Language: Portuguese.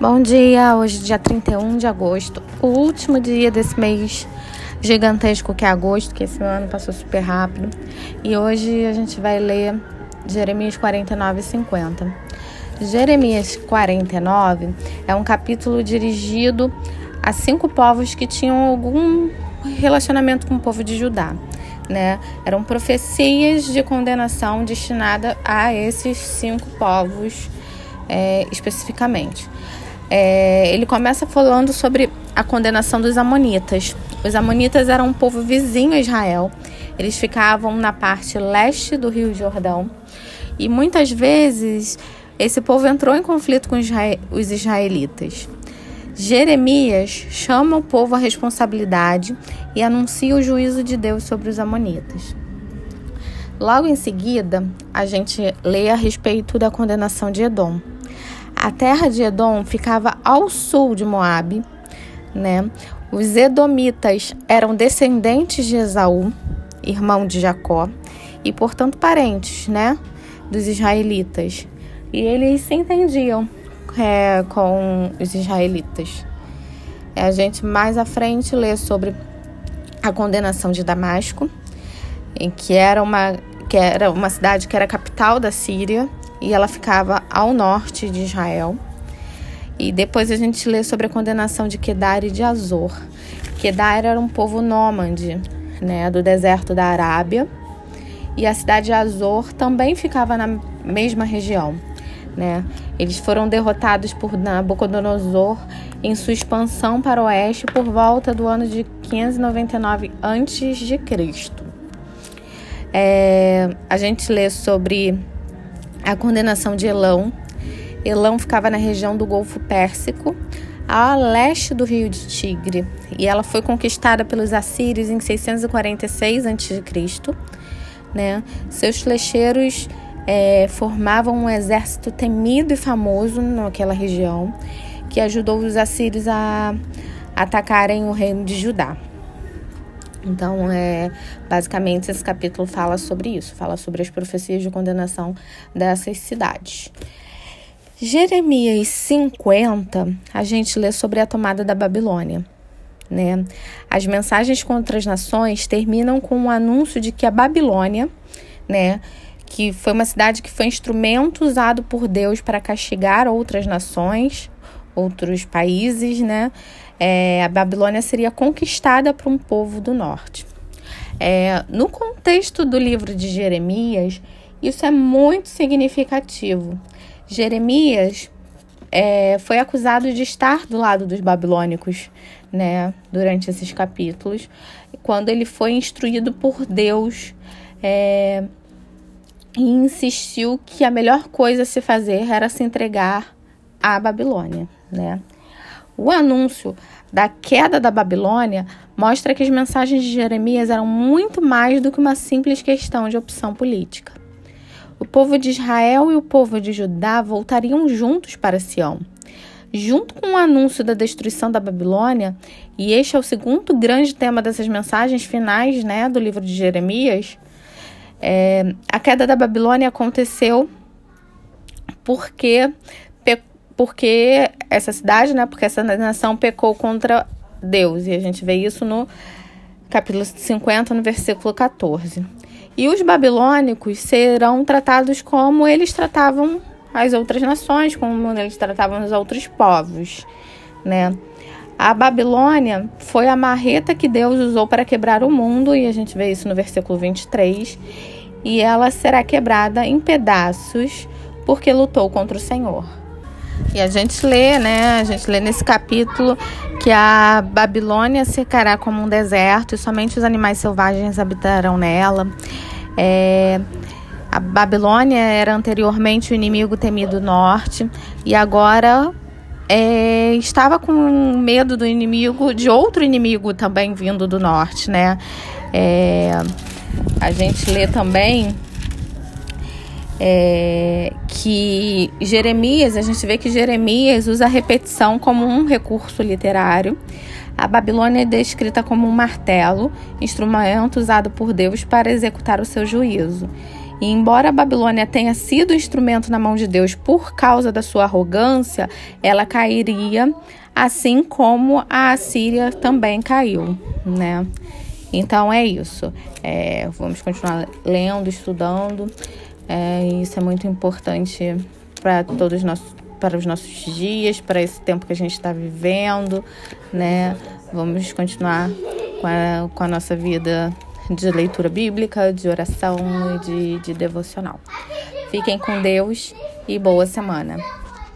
Bom dia, hoje dia 31 de agosto, o último dia desse mês gigantesco que é agosto, que esse ano passou super rápido. E hoje a gente vai ler Jeremias 49 e 50. Jeremias 49 é um capítulo dirigido a cinco povos que tinham algum relacionamento com o povo de Judá. Né? Eram profecias de condenação destinada a esses cinco povos é, especificamente. É, ele começa falando sobre a condenação dos Amonitas. Os Amonitas eram um povo vizinho a Israel. Eles ficavam na parte leste do Rio Jordão. E muitas vezes esse povo entrou em conflito com os israelitas. Jeremias chama o povo à responsabilidade e anuncia o juízo de Deus sobre os Amonitas. Logo em seguida, a gente lê a respeito da condenação de Edom. A terra de Edom ficava ao sul de Moabe, né? Os edomitas eram descendentes de Esaú, irmão de Jacó, e portanto parentes, né, dos israelitas. E eles se entendiam é, com os israelitas. A gente mais à frente lê sobre a condenação de Damasco, em que era uma que era uma cidade que era capital da Síria e ela ficava ao norte de Israel. E depois a gente lê sobre a condenação de Kedar e de Azor. Kedar era um povo nômade, né, do deserto da Arábia, e a cidade de Azor também ficava na mesma região, né? Eles foram derrotados por Nabucodonosor em sua expansão para o oeste por volta do ano de 599 a.C. É, a gente lê sobre a condenação de Elão. Elão ficava na região do Golfo Pérsico, a leste do rio de Tigre, e ela foi conquistada pelos assírios em 646 a.C. Né? Seus flecheiros é, formavam um exército temido e famoso naquela região, que ajudou os assírios a atacarem o reino de Judá. Então, é, basicamente, esse capítulo fala sobre isso, fala sobre as profecias de condenação dessas cidades. Jeremias 50, a gente lê sobre a tomada da Babilônia. Né? As mensagens contra as nações terminam com o um anúncio de que a Babilônia, né, que foi uma cidade que foi instrumento usado por Deus para castigar outras nações, outros países, né? é, a Babilônia seria conquistada por um povo do norte. É, no contexto do livro de Jeremias, isso é muito significativo. Jeremias é, foi acusado de estar do lado dos babilônicos, né, durante esses capítulos, quando ele foi instruído por Deus é, e insistiu que a melhor coisa a se fazer era se entregar à Babilônia, né? O anúncio da queda da Babilônia mostra que as mensagens de Jeremias eram muito mais do que uma simples questão de opção política. O povo de Israel e o povo de Judá voltariam juntos para Sião. Junto com o anúncio da destruição da Babilônia, e este é o segundo grande tema dessas mensagens finais né, do livro de Jeremias, é, a queda da Babilônia aconteceu porque porque essa cidade, né, porque essa nação pecou contra Deus. E a gente vê isso no capítulo 50, no versículo 14. E os babilônicos serão tratados como eles tratavam as outras nações, como eles tratavam os outros povos, né? A Babilônia foi a marreta que Deus usou para quebrar o mundo, e a gente vê isso no versículo 23. E ela será quebrada em pedaços porque lutou contra o Senhor. E a gente lê, né? A gente lê nesse capítulo que a Babilônia secará como um deserto e somente os animais selvagens habitarão nela. É, a Babilônia era anteriormente o inimigo temido do norte e agora é, estava com medo do inimigo, de outro inimigo também vindo do norte, né? É, a gente lê também é, que Jeremias, a gente vê que Jeremias usa a repetição como um recurso literário. A Babilônia é descrita como um martelo, instrumento usado por Deus para executar o seu juízo. E embora a Babilônia tenha sido instrumento na mão de Deus por causa da sua arrogância, ela cairia assim como a Assíria também caiu, né? Então é isso. É, vamos continuar lendo, estudando. É, isso é muito importante para todos nós, para os nossos dias, para esse tempo que a gente está vivendo, né? Vamos continuar com a, com a nossa vida de leitura bíblica, de oração e de, de devocional. Fiquem com Deus e boa semana.